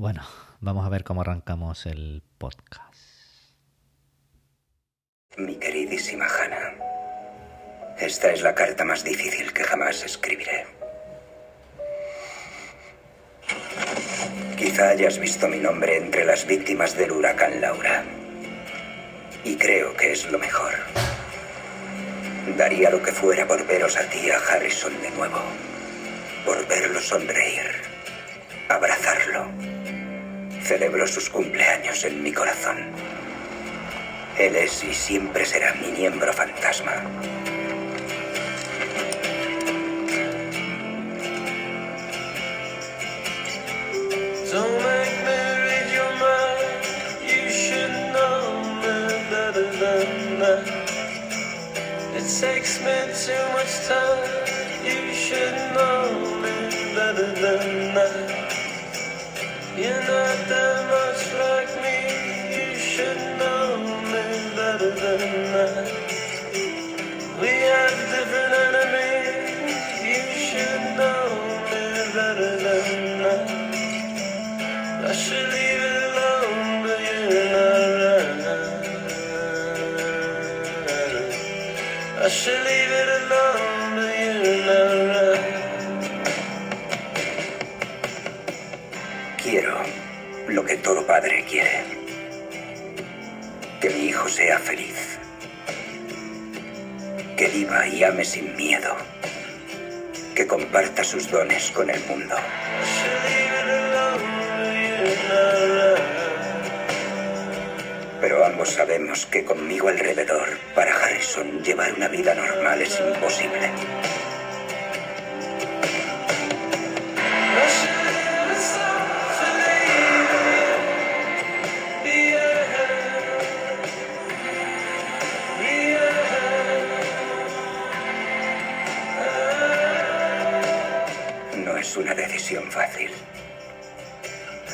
Bueno, vamos a ver cómo arrancamos el podcast. Mi queridísima Hannah, esta es la carta más difícil que jamás escribiré. Quizá hayas visto mi nombre entre las víctimas del huracán Laura. Y creo que es lo mejor. Daría lo que fuera por veros a ti, a Harrison de nuevo. Por verlo sonreír. Abrazarlo. Celebro sus cumpleaños en mi corazón. Él es y siempre será mi miembro fantasma. Takes me too much time. You should know me better than that. You're not that much like me. You should know me better than that. We have different enemies. Y ame sin miedo. Que comparta sus dones con el mundo. Pero ambos sabemos que conmigo alrededor, para Harrison, llevar una vida normal es imposible. Es una decisión fácil.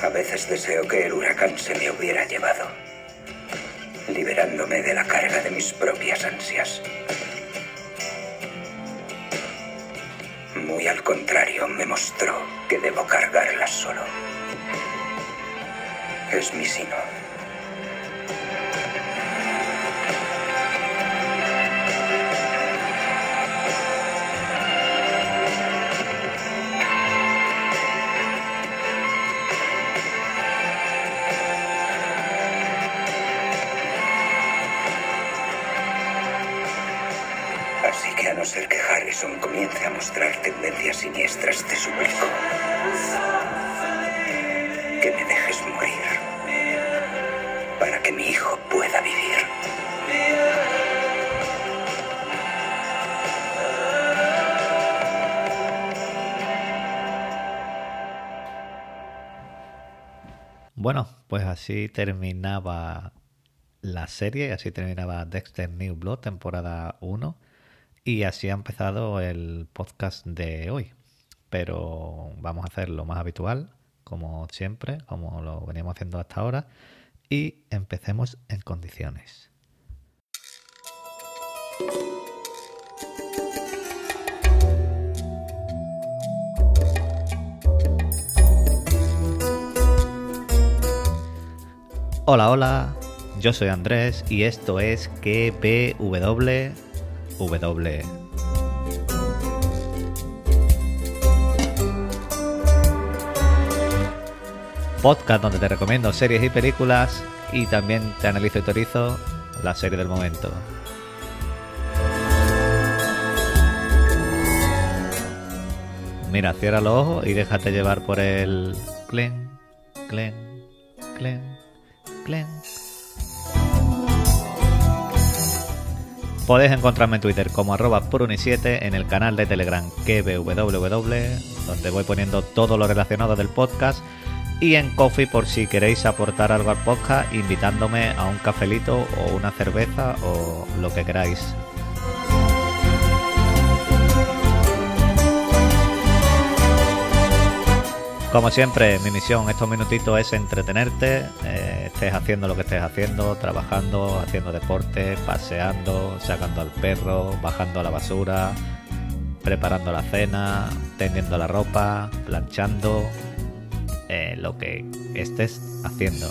A veces deseo que el huracán se me hubiera llevado, liberándome de la carga de mis propias ansias. Muy al contrario, me mostró que debo cargarlas solo. Es mi sino. No ser que Harrison comience a mostrar tendencias siniestras, te suplico que me dejes morir para que mi hijo pueda vivir. Bueno, pues así terminaba la serie, así terminaba Dexter New Blood, temporada 1. Y así ha empezado el podcast de hoy. Pero vamos a hacer lo más habitual, como siempre, como lo veníamos haciendo hasta ahora. Y empecemos en condiciones. Hola, hola, yo soy Andrés y esto es KPW. W. Podcast donde te recomiendo series y películas y también te analizo y teorizo la serie del momento. Mira, cierra los ojos y déjate llevar por el clen, clen, clen, clen. Podéis encontrarme en Twitter como arroba puruni7, en el canal de Telegram KBWW, donde voy poniendo todo lo relacionado del podcast, y en Coffee por si queréis aportar algo al podcast, invitándome a un cafelito o una cerveza o lo que queráis. Como siempre, mi misión estos minutitos es entretenerte, eh, estés haciendo lo que estés haciendo, trabajando, haciendo deporte, paseando, sacando al perro, bajando la basura, preparando la cena, tendiendo la ropa, planchando, eh, lo que estés haciendo.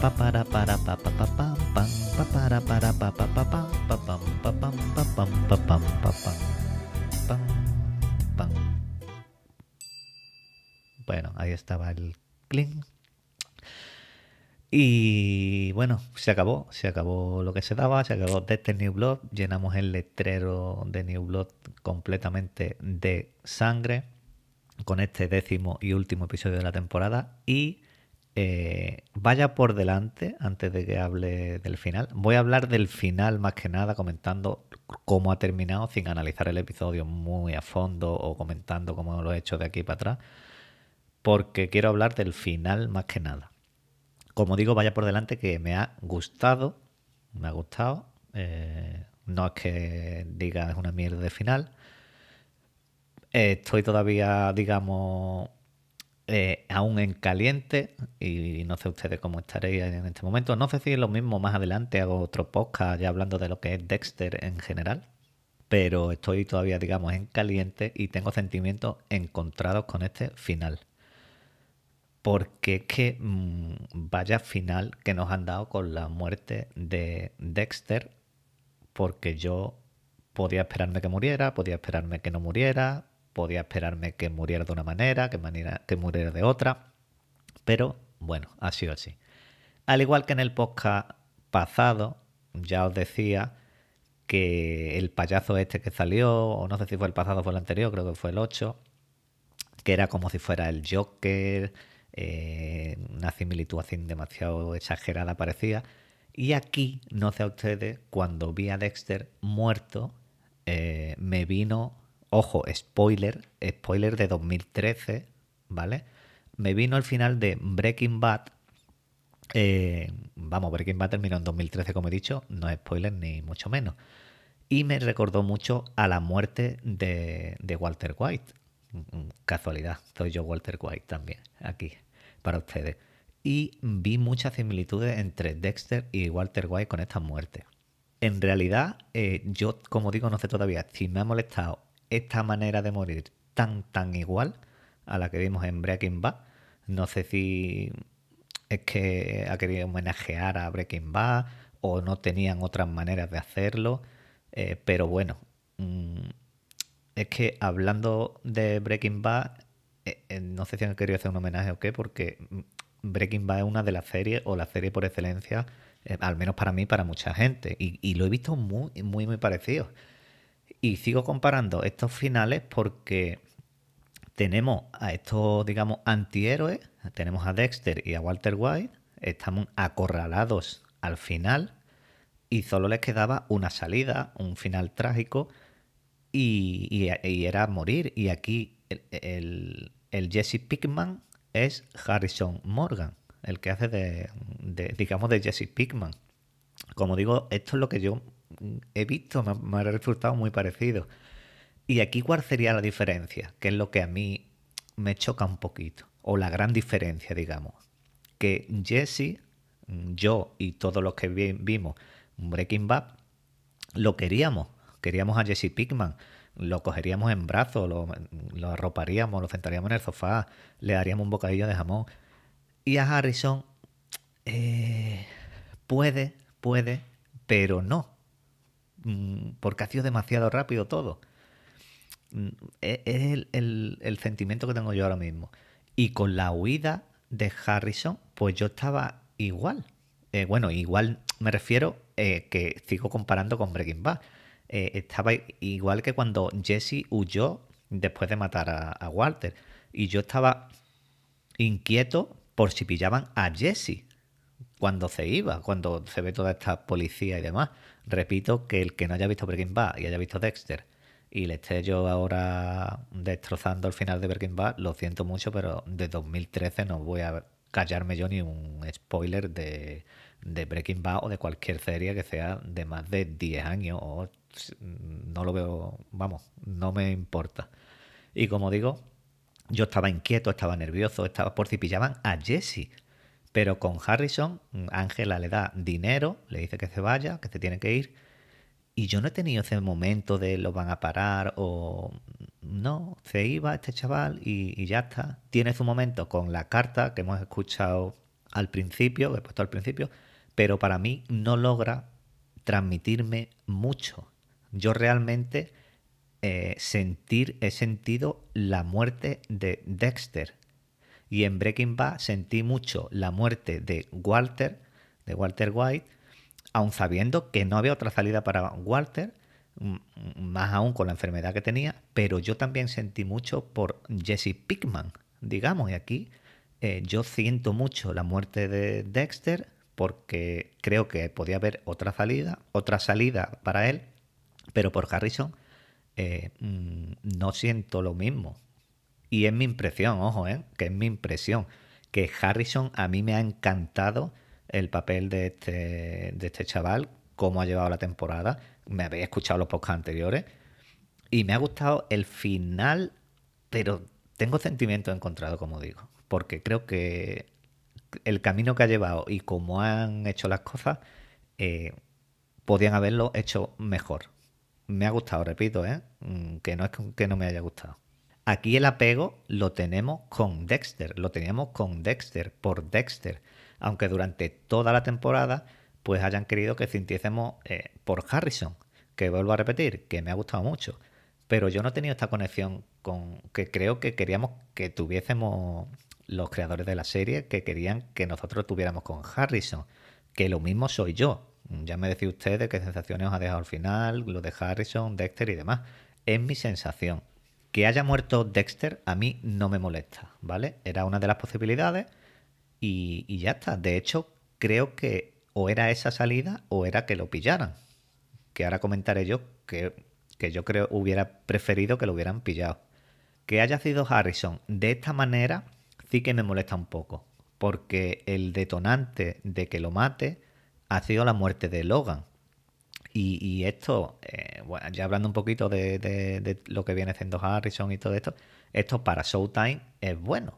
Pa para para pa pa pa pa pa pa Bueno, ahí estaba el clink. Y bueno, se acabó, se acabó lo que se daba, se acabó Dexter New Blood, llenamos el letrero de New Blood completamente de sangre con este décimo y último episodio de la temporada. Y eh, vaya por delante, antes de que hable del final, voy a hablar del final más que nada comentando cómo ha terminado sin analizar el episodio muy a fondo o comentando cómo lo he hecho de aquí para atrás, porque quiero hablar del final más que nada como digo, vaya por delante que me ha gustado, me ha gustado. Eh, no es que diga es una mierda de final. Estoy todavía, digamos, eh, aún en caliente y no sé ustedes cómo estaréis en este momento. No sé si es lo mismo más adelante, hago otro podcast ya hablando de lo que es Dexter en general. Pero estoy todavía, digamos, en caliente y tengo sentimientos encontrados con este final porque es que mm, vaya final que nos han dado con la muerte de Dexter, porque yo podía esperarme que muriera, podía esperarme que no muriera, podía esperarme que muriera de una manera, que, manera, que muriera de otra, pero bueno, ha sido así. Al igual que en el podcast pasado, ya os decía que el payaso este que salió, o no sé si fue el pasado o fue el anterior, creo que fue el 8, que era como si fuera el Joker, eh, una similitud demasiado exagerada parecía. Y aquí, no sé a ustedes, cuando vi a Dexter muerto, eh, me vino, ojo, spoiler, spoiler de 2013, ¿vale? Me vino al final de Breaking Bad. Eh, vamos, Breaking Bad terminó en 2013, como he dicho, no es spoiler ni mucho menos. Y me recordó mucho a la muerte de, de Walter White. Casualidad, soy yo Walter White también, aquí para ustedes. Y vi muchas similitudes entre Dexter y Walter White con esta muerte. En realidad, eh, yo, como digo, no sé todavía si me ha molestado esta manera de morir tan, tan igual a la que vimos en Breaking Bad. No sé si es que ha querido homenajear a Breaking Bad o no tenían otras maneras de hacerlo. Eh, pero bueno, mm, es que hablando de Breaking Bad, no sé si han querido hacer un homenaje o qué, porque Breaking Bad es una de las series, o la serie por excelencia, eh, al menos para mí, para mucha gente. Y, lo he visto muy, muy, muy parecido. Y sigo comparando estos finales porque tenemos a estos, digamos, antihéroes, tenemos a Dexter y a Walter White, estamos acorralados al final y solo les quedaba una salida, un final trágico y, era morir. Y aquí el Jesse Pickman es Harrison Morgan, el que hace de, digamos, de Jesse Pickman. Como digo, esto es lo que yo he visto, me, ha resultado muy parecido. Y aquí, ¿cuál sería la diferencia? Que es lo que a mí me choca un poquito, o la gran diferencia, digamos. Que Jesse, yo y todos los que vimos Breaking Bad, lo queríamos, queríamos a Jesse Pickman lo cogeríamos en brazos, lo, arroparíamos, lo sentaríamos en el sofá, le daríamos un bocadillo de jamón. Y a Harrison eh, puede, puede, pero no. Mm, porque ha sido demasiado rápido todo. Mm, e, es el, sentimiento que tengo yo ahora mismo. Y con la huida de Harrison, pues yo estaba igual. Eh, bueno, igual me refiero eh, que sigo comparando con Breaking Bad eh, estaba igual que cuando Jesse huyó después de matar a, Walter. Y yo estaba inquieto por si pillaban a Jesse cuando se iba, cuando se ve toda esta policía y demás. Repito que el que no haya visto Breaking Bad y haya visto Dexter y le esté yo ahora destrozando el final de Breaking Bad, lo siento mucho, pero de 2013 no voy a callarme yo ni un spoiler de, de Breaking Bad o de cualquier serie que sea de más de 10 años o no lo veo, vamos, no me importa. Y como digo, yo estaba inquieto, estaba nervioso, estaba por si pillaban a Jesse. Pero con Harrison, Ángela le da dinero, le dice que se vaya, que se tiene que ir. Y yo no he tenido ese momento de lo van a parar o no, se iba este chaval y, y ya está. Tiene su momento con la carta que hemos escuchado al principio, que he puesto al principio, pero para mí no logra transmitirme mucho. Yo realmente eh, sentir, he sentido la muerte de Dexter. Y en Breaking Bad sentí mucho la muerte de Walter, de Walter White, aun sabiendo que no había otra salida para Walter, más aún con la enfermedad que tenía, pero yo también sentí mucho por Jesse Pickman, digamos, y aquí eh, yo siento mucho la muerte de Dexter porque creo que podía haber otra salida, otra salida para él, pero por Harrison eh, mm, no siento lo mismo. Y es mi impresión, ojo, eh, que es mi impresión, que Harrison a mí me ha encantado el papel de este, de este chaval, cómo ha llevado la temporada. Me habéis escuchado los podcasts anteriores y me ha gustado el final, pero tengo sentimientos encontrados, como digo, porque creo que el camino que ha llevado y cómo han hecho las cosas, eh, podían haberlo hecho mejor me ha gustado, repito, ¿eh? Mm, que no es que no me haya gustado. Aquí el apego lo tenemos con Dexter, lo teníamos con Dexter, por Dexter, aunque durante toda la temporada pues hayan querido que sintiésemos eh, por Harrison, que vuelvo a repetir, que me ha gustado mucho, pero yo no he tenido esta conexión con que creo que queríamos que tuviésemos los creadores de la serie, que querían que nosotros tuviéramos con Harrison, que lo mismo soy yo, ya me decía usted de qué sensaciones os ha dejado al final, lo de Harrison, Dexter y demás. Es mi sensación. Que haya muerto Dexter a mí no me molesta, ¿vale? Era una de las posibilidades y, ya está. De hecho, creo que o era esa salida o era que lo pillaran. Que ahora comentaré yo que, que yo creo hubiera preferido que lo hubieran pillado. Que haya sido Harrison de esta manera sí que me molesta un poco. Porque el detonante de que lo mate ha sido la muerte de Logan. Y, esto, eh, ya hablando un poquito de, lo que viene haciendo Harrison y todo esto, esto para Showtime es bueno,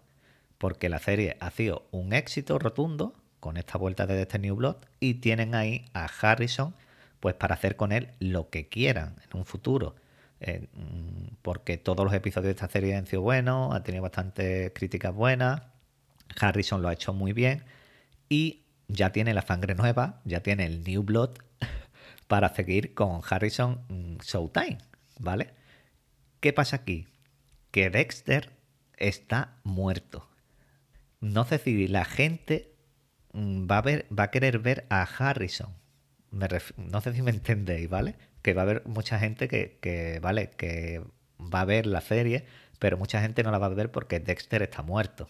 porque la serie ha sido un éxito rotundo con esta vuelta de este New Blood y tienen ahí a Harrison pues para hacer con él lo que quieran en un futuro. Eh, mm, porque todos los episodios de esta serie han sido buenos, ha tenido bastantes críticas buenas, Harrison lo ha hecho muy bien y ya tiene la sangre nueva, ya tiene el New Blood para seguir con Harrison mm, Showtime, ¿vale? ¿Qué pasa aquí? Que Dexter está muerto. No sé si la gente mm, va a, querer ver a Harrison. no sé si me entendéis, ¿vale? Que va a haber mucha gente que, que, ¿vale? Que va a ver la serie, pero mucha gente no la va a ver porque Dexter está muerto.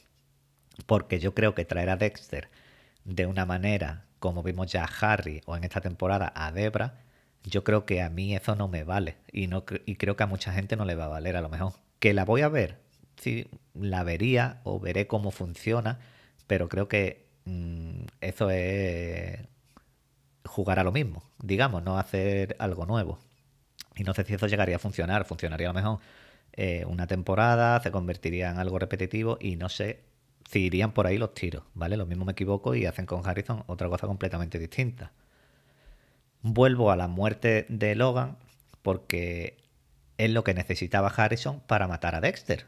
Porque yo creo que traer a Dexter de una manera como vimos ya a Harry o en esta temporada a Debra, yo creo que a mí eso no me vale y, no, y creo que a mucha gente no le va a valer a lo mejor. ¿Que la voy a ver? Sí, la vería o veré cómo funciona, pero creo que mm, eso es jugar a lo mismo, digamos, no hacer algo nuevo. Y no sé si eso llegaría a funcionar, funcionaría a lo mejor eh, una temporada, se convertiría en algo repetitivo y no sé si irían por ahí los tiros, ¿vale? Lo mismo me equivoco y hacen con Harrison otra cosa completamente distinta. Vuelvo a la muerte de Logan porque es lo que necesitaba Harrison para matar a Dexter.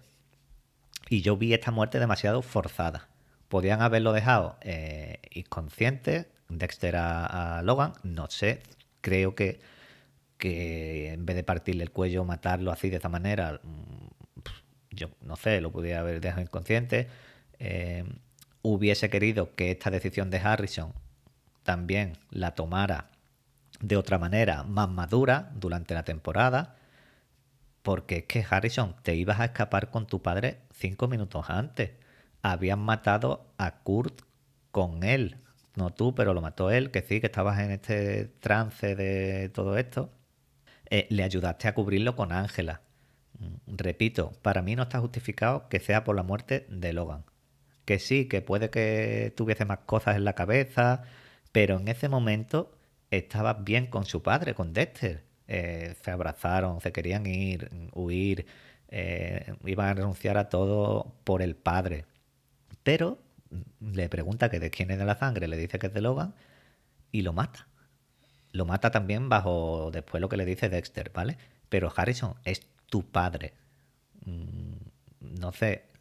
Y yo vi esta muerte demasiado forzada. Podían haberlo dejado eh, inconsciente, Dexter a, Logan, no sé, creo que, en vez de partirle el cuello, matarlo así de esa manera, mm, yo no sé, lo podía haber dejado inconsciente eh, hubiese querido que esta decisión de Harrison también la tomara de otra manera más madura durante la temporada, porque es que Harrison, te ibas a escapar con tu padre cinco minutos antes. Habían matado a Kurt con él, no tú, pero lo mató él, que sí, que estabas en este trance de todo esto. Eh, le ayudaste a cubrirlo con Ángela. Mm, repito, para mí no está justificado que sea por la muerte de Logan que sí, que puede que tuviese más cosas en la cabeza, pero en ese momento estaba bien con su padre, con Dexter. Eh, se abrazaron, se querían ir, huir, eh, iban a renunciar a todo por el padre. Pero le pregunta que de quién es de la sangre, le dice que es de Logan y lo mata. Lo mata también bajo después lo que le dice Dexter, ¿vale? Pero Harrison es tu padre. Mm, no sé.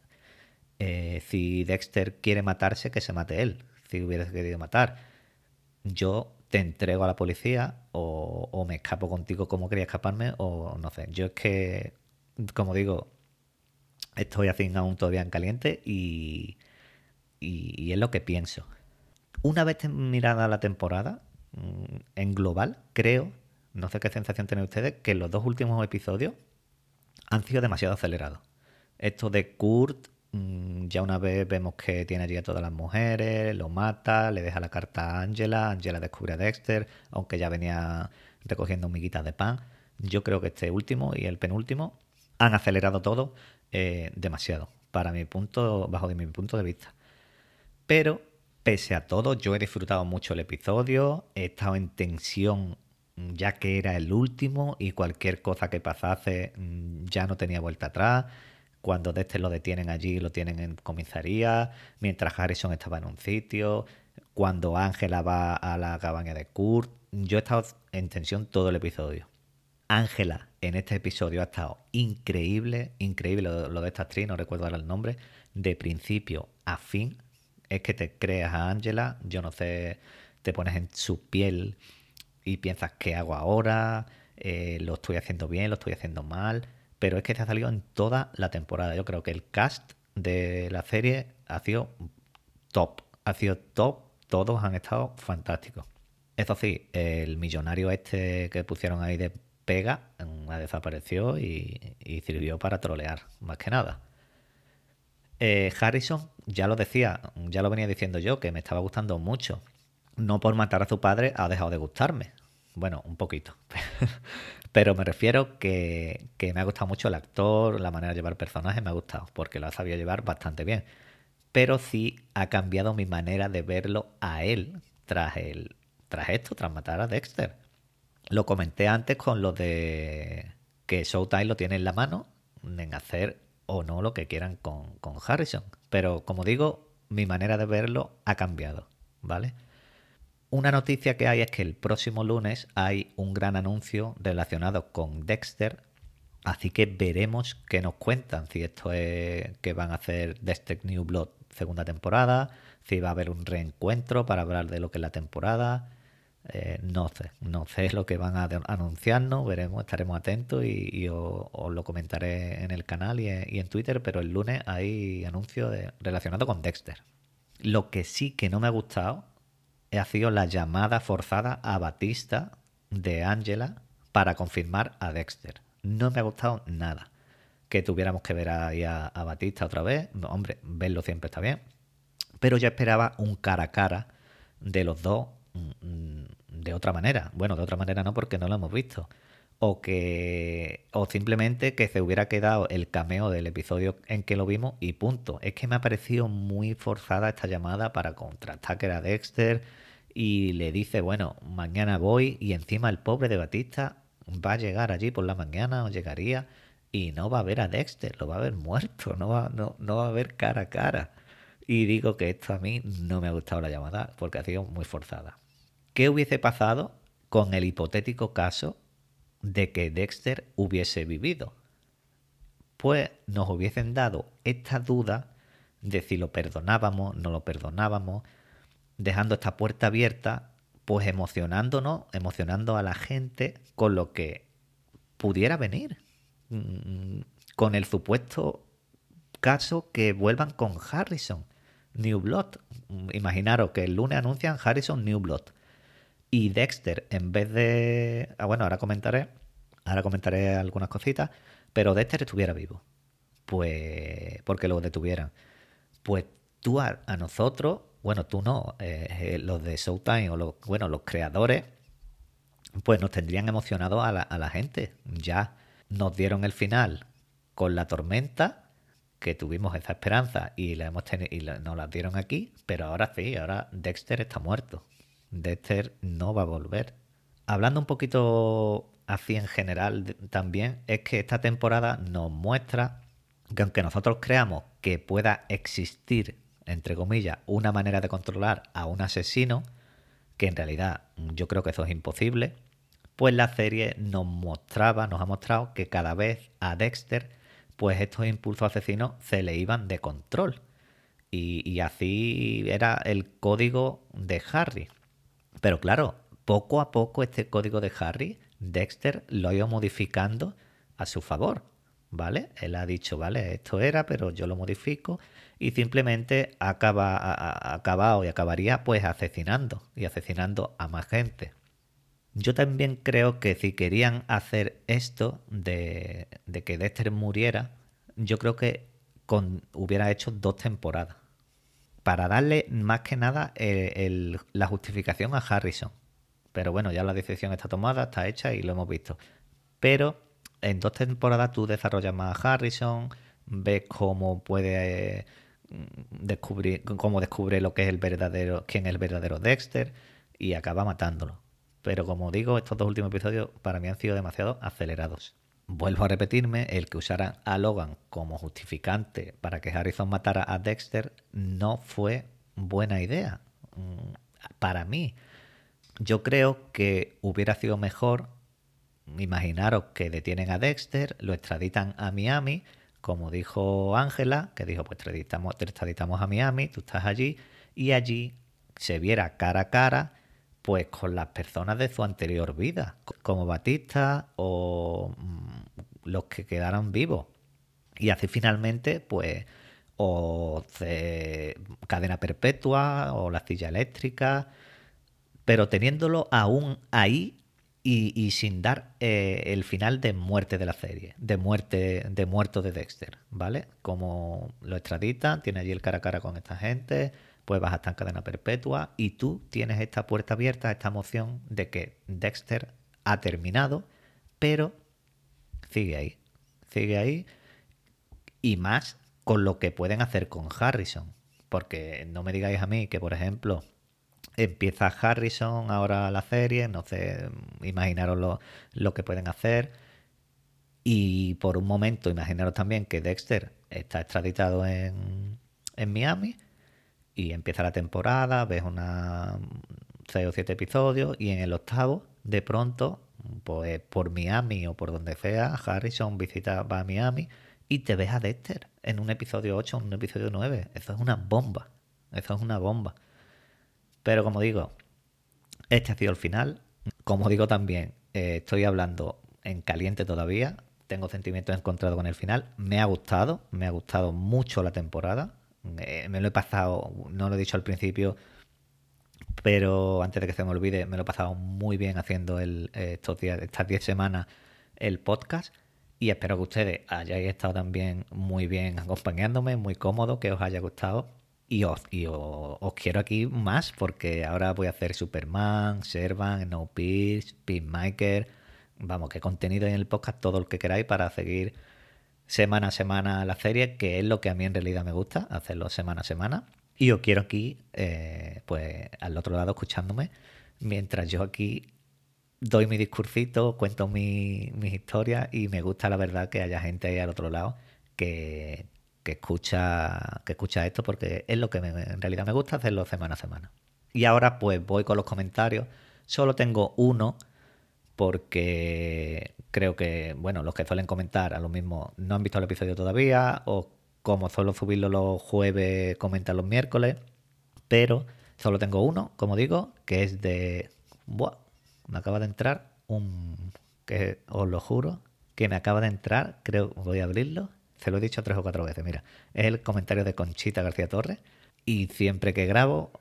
Eh, si Dexter quiere matarse, que se mate él. Si hubiera querido matar. Yo te entrego a la policía o, me escapo contigo como quería escaparme o no sé. Yo es que, como digo, estoy haciendo aún todavía en caliente y, y, y es lo que pienso. Una vez mirada la temporada, mm, en global, creo, no sé qué sensación tienen ustedes, que los dos últimos episodios han sido demasiado acelerados. Esto de Kurt, ya una vez vemos que tiene allí a todas las mujeres, lo mata, le deja la carta a Angela, Angela descubre a Dexter, aunque ya venía recogiendo miguitas de pan. Yo creo que este último y el penúltimo han acelerado todo eh, demasiado, para mi punto, bajo de mi punto de vista. Pero, pese a todo, yo he disfrutado mucho el episodio, he estado en tensión mm, ya que era el último y cualquier cosa que pasase mm, ya no tenía vuelta atrás. Cuando Dexter lo detienen allí, lo tienen en comisaría, mientras Harrison estaba en un sitio, cuando Ángela va a la cabaña de Kurt, yo he estado en tensión todo el episodio. Ángela en este episodio ha estado increíble, increíble lo, lo de esta actriz, no recuerdo ahora el nombre, de principio a fin. Es que te creas a Ángela, yo no sé, te pones en su piel y piensas qué hago ahora, eh, lo estoy haciendo bien, lo estoy haciendo mal, pero es que te ha salido en toda la temporada. Yo creo que el cast de la serie ha sido top, ha sido top, todos han estado fantásticos. Eso sí, el millonario este que pusieron ahí de pega mm, desapareció y, y sirvió para trolear, más que nada. Eh, Harrison, ya lo decía, ya lo venía diciendo yo, que me estaba gustando mucho. No por matar a su padre ha dejado de gustarme. Bueno, un poquito. Pero me refiero que, me ha gustado mucho el actor, la manera de llevar personajes me ha gustado, porque lo ha sabido llevar bastante bien. Pero sí ha cambiado mi manera de verlo a él tras, el, tras esto, tras matar a Dexter. Lo comenté antes con lo de que Showtime lo tiene en la mano en hacer o no lo que quieran con Harrison. Pero como digo, mi manera de verlo ha cambiado, ¿vale? Una noticia que hay es que el próximo lunes hay un gran anuncio relacionado con Dexter, así que veremos qué nos cuentan, si esto es que van a hacer Dexter New Blood segunda temporada, si va a haber un reencuentro para hablar de lo que es la temporada, eh, no sé, no sé lo que van a anunciarnos, veremos, estaremos atentos y, os, lo comentaré en el canal y en, Twitter, pero el lunes hay anuncio relacionado con Dexter. Lo que sí que no me ha gustado ha sido la llamada forzada a Batista de Angela para confirmar a Dexter. No me ha gustado nada. Que tuviéramos que ver ahí a, a Batista otra vez, hombre, verlo siempre está bien. Pero yo esperaba un cara a cara de los dos de otra manera. Bueno, de otra manera no, porque no lo hemos visto. O que. O simplemente que se hubiera quedado el cameo del episodio en que lo vimos y punto. Es que me ha parecido muy forzada esta llamada para contrastar que era Dexter. Y le dice, bueno, mañana voy. Y encima el pobre de Batista va a llegar allí por la mañana o llegaría. Y no va a ver a Dexter, lo va a ver muerto, no va, no, no va a ver cara a cara. Y digo que esto a mí no me ha gustado la llamada porque ha sido muy forzada. ¿Qué hubiese pasado con el hipotético caso de que Dexter hubiese vivido? Pues nos hubiesen dado esta duda de si lo perdonábamos, no lo perdonábamos, dejando esta puerta abierta, pues emocionándonos, emocionando a la gente con lo que pudiera venir, mm, con el supuesto caso que vuelvan con Harrison, New Blood. Imaginaros que el lunes anuncian Harrison New Blood y Dexter, en vez de. Ah, bueno, ahora comentaré. Ahora comentaré algunas cositas. Pero Dexter estuviera vivo. Pues. Porque lo detuvieran. Pues tú a, nosotros. Bueno, tú no. Eh, eh, los de Showtime o los, bueno, los creadores. Pues nos tendrían emocionados a la, gente. Ya nos dieron el final con la tormenta. Que tuvimos esa esperanza y, la hemos y la, nos la dieron aquí. Pero ahora sí, ahora Dexter está muerto. Dexter no va a volver. Hablando un poquito así en general también, es que esta temporada nos muestra que aunque nosotros creamos que pueda existir, entre comillas, una manera de controlar a un asesino, que en realidad yo creo que eso es imposible, pues la serie nos mostraba, nos ha mostrado que cada vez a Dexter pues estos impulsos asesinos se le iban de control. Y, y así era el código de Harry. Pero claro, poco a poco este código de Harry, Dexter lo ha ido modificando a su favor. ¿Vale? Él ha dicho, vale, esto era, pero yo lo modifico y simplemente acaba, acabado y acabaría pues asesinando y asesinando a más gente. Yo también creo que si querían hacer esto de, de que Dexter muriera, yo creo que con, hubiera hecho dos temporadas. Para darle más que nada la justificación a Harrison. Pero bueno, ya la decisión está tomada, está hecha y lo hemos visto. Pero en dos temporadas tú desarrollas más a Harrison, ves cómo puede eh, descubrir, cómo descubre lo que es el verdadero, quién es el verdadero Dexter y acaba matándolo. Pero como digo, estos dos últimos episodios para mí han sido demasiado acelerados. Vuelvo a repetirme, el que usaran a Logan como justificante para que Harrison matara a Dexter no fue buena idea. Mm, Para mí, yo creo que hubiera sido mejor imaginaros que detienen a Dexter, lo extraditan a Miami, como dijo Ángela, que dijo, pues extraditamos, te extraditamos a Miami, tú estás allí, y allí se viera cara a cara, pues con las personas de su anterior vida, co- como Batista o mm, los que quedaran vivos. Y así finalmente, pues, o cadena perpetua, o la silla eléctrica, pero teniéndolo aún ahí y, sin dar eh, el final de muerte de la serie, de muerte, de muerto de Dexter, ¿vale? Como lo extraditan, tiene allí el cara a cara con esta gente, pues vas a estar en cadena perpetua y tú tienes esta puerta abierta, esta emoción de que Dexter ha terminado, pero sigue ahí, sigue ahí y más con lo que pueden hacer con Harrison. Porque no me digáis a mí que, por ejemplo, empieza Harrison ahora la serie, no sé, imaginaros lo, lo que pueden hacer. Y por un momento, imaginaros también que Dexter está extraditado en, en Miami y empieza la temporada, ves una seis o siete episodios y en el octavo, de pronto, pues por Miami o por donde sea, Harrison visita, va a Miami y te ves a Dexter en un episodio 8 o un episodio 9. Eso es una bomba. Eso es una bomba. Pero como digo, este ha sido el final. Como digo también, eh, estoy hablando en caliente todavía. Tengo sentimientos encontrados con el final. Me ha gustado, me ha gustado mucho la temporada. Eh, me lo he pasado, no lo he dicho al principio, pero antes de que se me olvide, me lo he pasado muy bien haciendo eh, estos días, estas 10 semanas el podcast. Y espero que ustedes hayáis estado también muy bien acompañándome, muy cómodo, que os haya gustado. Y os, y os, quiero aquí más porque ahora voy a hacer Superman, Servan, No Peace, Peacemaker. Vamos, que contenido en el podcast, todo lo que queráis para seguir semana a semana la serie, que es lo que a mí en realidad me gusta, hacerlo semana a semana. Y os quiero aquí, eh, pues al otro lado, escuchándome, mientras yo aquí doy mi discursito, cuento mi- mis historias y me gusta la verdad que haya gente ahí al otro lado que, que escucha, que escucha esto porque es lo que en realidad me gusta hacerlo semana a semana. Y ahora pues voy con los comentarios. Solo tengo uno porque creo que, bueno, los que suelen comentar a lo mismo no han visto el episodio todavía o como suelo subirlo los jueves, comentan los miércoles. Pero solo tengo uno, como digo, que es de... Buah, me acaba de entrar un... que os lo juro, que me acaba de entrar, creo, voy a abrirlo. Se lo he dicho tres o cuatro veces, mira. Es el comentario de Conchita García Torres. Y siempre que grabo,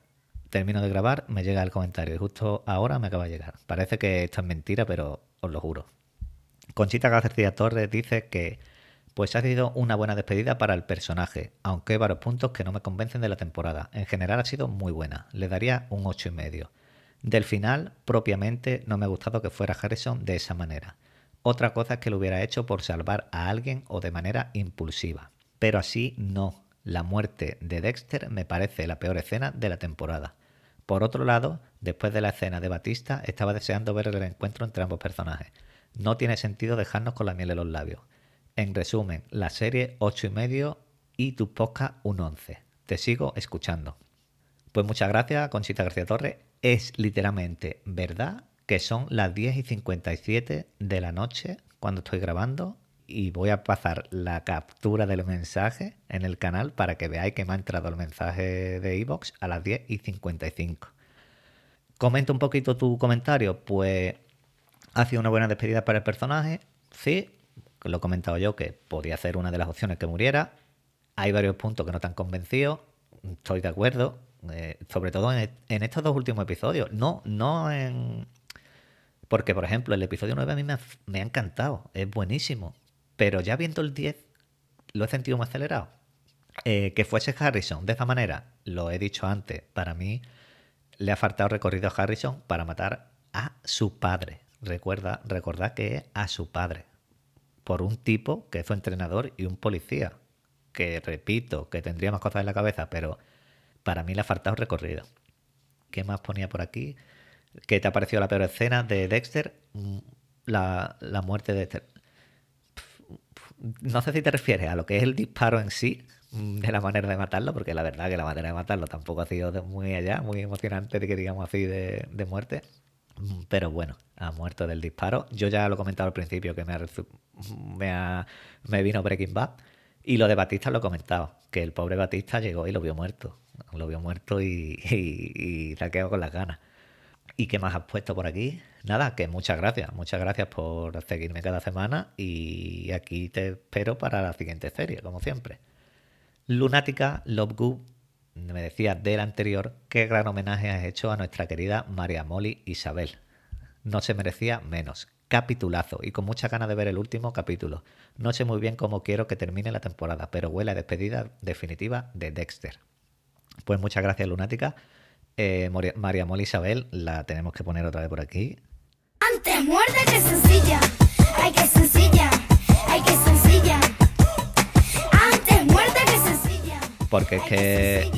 termino de grabar, me llega el comentario. Y justo ahora me acaba de llegar. Parece que esto es mentira, pero os lo juro. Conchita García Torres dice que pues ha sido una buena despedida para el personaje, aunque hay varios puntos que no me convencen de la temporada. En general ha sido muy buena, le daría un ocho y medio. Del final, propiamente, no me ha gustado que fuera Harrison de esa manera. Otra cosa es que lo hubiera hecho por salvar a alguien o de manera impulsiva. Pero así no. La muerte de Dexter me parece la peor escena de la temporada. Por otro lado, después de la escena de Batista, estaba deseando ver el encuentro entre ambos personajes. No tiene sentido dejarnos con la miel en los labios. En resumen, la serie 8 y medio y tu podcast un 11. Te sigo escuchando. Pues muchas gracias, Conchita García Torres. Es literalmente verdad que son las 10 y 57 de la noche cuando estoy grabando y voy a pasar la captura del mensaje en el canal para que veáis que me ha entrado el mensaje de iVoox a las 10 y 55. Comenta un poquito tu comentario. Pues ha sido una buena despedida para el personaje. Sí, lo he comentado yo que podía ser una de las opciones que muriera. Hay varios puntos que no están convencidos. Estoy de acuerdo. eh, sobre todo en, en estos dos últimos episodios. No, no en. Porque, por ejemplo, el episodio 9 a mí me ha, me ha encantado. Es buenísimo. Pero ya viendo el 10, lo he sentido más acelerado. Eh, que fuese Harrison de esa manera, lo he dicho antes, para mí le ha faltado recorrido a Harrison para matar a su padre. Recuerda, recordad que es a su padre. Por un tipo que su entrenador y un policía. Que repito, que tendría más cosas en la cabeza, pero para mí le ha faltado recorrido. ¿Qué más ponía por aquí? ¿Qué te ha parecido la peor escena de Dexter? Mm, La, la muerte de Dexter. No sé si te refieres a lo que es el disparo en sí, mm, de la manera de matarlo, porque la verdad que la manera de matarlo tampoco ha sido muy allá, muy emocionante, de que digamos así, de, de muerte. Pero bueno, ha muerto del disparo. Yo ya lo he comentado al principio, que me, ha, me, vino Breaking Bad. Y lo de Batista lo he comentado, que el pobre Batista llegó y lo vio muerto. Lo vio muerto y, y, y se ha con las ganas. ¿Y qué más has puesto por aquí? Nada, que muchas gracias. Muchas gracias por seguirme cada semana y aquí te espero para la siguiente serie, como siempre. Lunática Love Gu me decía del anterior qué gran homenaje has hecho a nuestra querida María Molly Isabel. No se merecía menos. Capitulazo y con mucha ganas de ver el último capítulo. No sé muy bien cómo quiero que termine la temporada, pero huele a despedida definitiva de Dexter. Pues muchas gracias, Lunática. Eh, María Molly Isabel la tenemos que poner otra vez por aquí. Antes muerde que sencilla. Ay, que sencilla. Ay, que sencilla. Porque es que.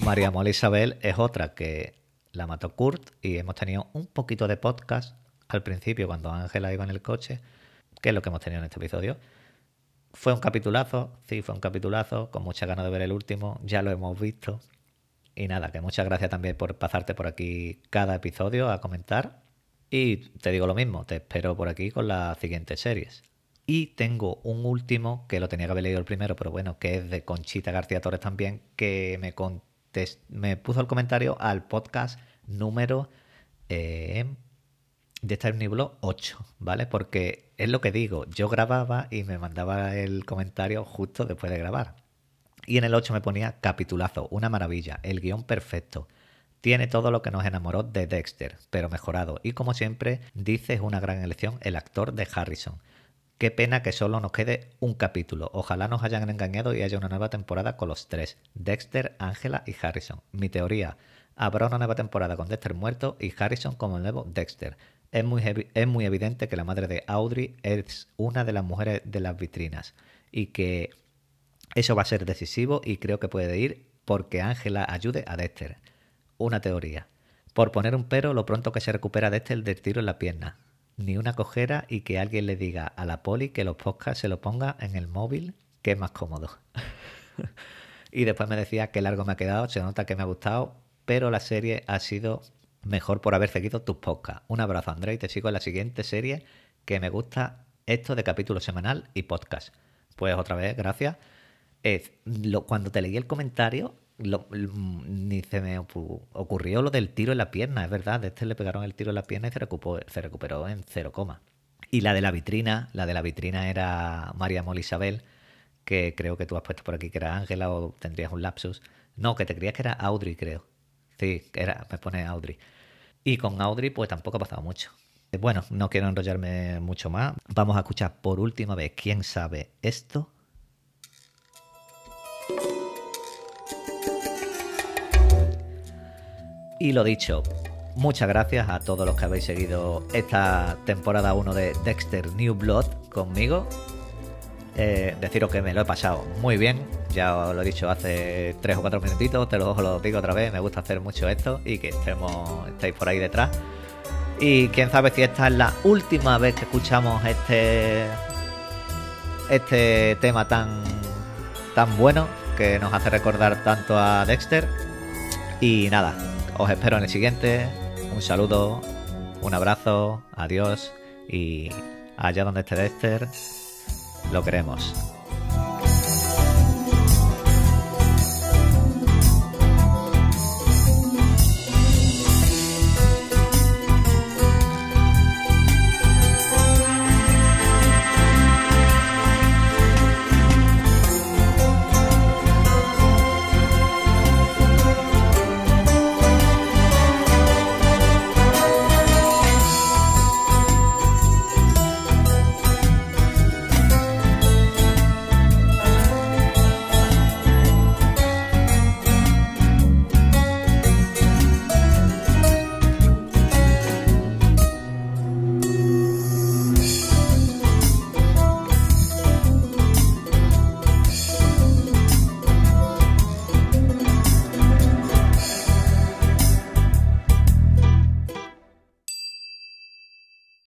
María Molly Isabel es otra que la mató Kurt y hemos tenido un poquito de podcast al principio cuando Ángela iba en el coche, que es lo que hemos tenido en este episodio. Fue un capitulazo, sí, fue un capitulazo, con mucha ganas de ver el último, ya lo hemos visto. Y nada, que muchas gracias también por pasarte por aquí cada episodio a comentar. Y te digo lo mismo, te espero por aquí con las siguientes series. Y tengo un último, que lo tenía que haber leído el primero, pero bueno, que es de Conchita García Torres también, que me, puso el comentario al podcast número eh, de Star New Blog 8, ¿vale? Porque es lo que digo, yo grababa y me mandaba el comentario justo después de grabar. Y en el 8 me ponía capitulazo, una maravilla, el guion perfecto. Tiene todo lo que nos enamoró de Dexter, pero mejorado. Y como siempre, dice es una gran elección el actor de Harrison. Qué pena que solo nos quede un capítulo. Ojalá nos hayan engañado y haya una nueva temporada con los tres. Dexter, Angela y Harrison. Mi teoría. Habrá una nueva temporada con Dexter muerto y Harrison como el nuevo Dexter. Es muy, es muy evidente que la madre de Audrey es una de las mujeres de las vitrinas y que eso va a ser decisivo y creo que puede ir porque Ángela ayude a Dexter. Una teoría. Por poner un pero, lo pronto que se recupera Dexter del tiro en la pierna. Ni una cojera y que alguien le diga a la poli que los podcasts se lo ponga en el móvil, que es más cómodo. y después me decía que largo me ha quedado, se nota que me ha gustado, pero la serie ha sido mejor por haber seguido tus podcasts. Un abrazo, André, y te sigo en la siguiente serie que me gusta esto de capítulo semanal y podcast. Pues otra vez, gracias. Es, lo- cuando te leí el comentario, ni se me ocurrió lo del tiro en la pierna, es verdad. De este le pegaron el tiro en la pierna y se recuperó, se recuperó en cero coma. Y la de la vitrina, la de la vitrina era María Mol Isabel, que creo que tú has puesto por aquí que era Ángela o tendrías un lapsus. No, que te creías que era Audrey, creo. Sí, era, me pone Audrey. Y con Audrey, pues tampoco ha pasado mucho. Bueno, no quiero enrollarme mucho más. Vamos a escuchar por última vez quién sabe esto. Y lo dicho, muchas gracias a todos los que habéis seguido esta temporada 1 de Dexter New Blood conmigo. Eh, deciros que me lo he pasado muy bien. Ya os lo he dicho hace 3 o 4 minutitos, te lo, os lo digo otra vez. Me gusta hacer mucho esto y que estemos, estéis por ahí detrás. Y quién sabe si esta es la última vez que escuchamos este este tema tan tan bueno que nos hace recordar tanto a Dexter. Y nada, os espero en el siguiente. Un saludo, un abrazo, adiós y allá donde esté Dexter, Lo queremos.